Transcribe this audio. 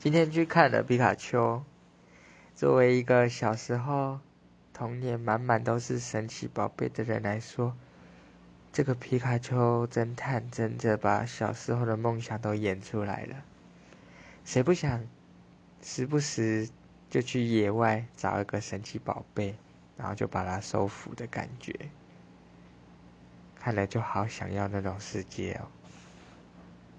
今天去看了皮卡丘作为一个小时候童年满满都是神奇宝贝的人来说这个皮卡丘侦探真的把小时候的梦想都演出来了。谁不想时不时就去野外找一个神奇宝贝然后就把它收服的感觉。看了就好想要那种世界哦。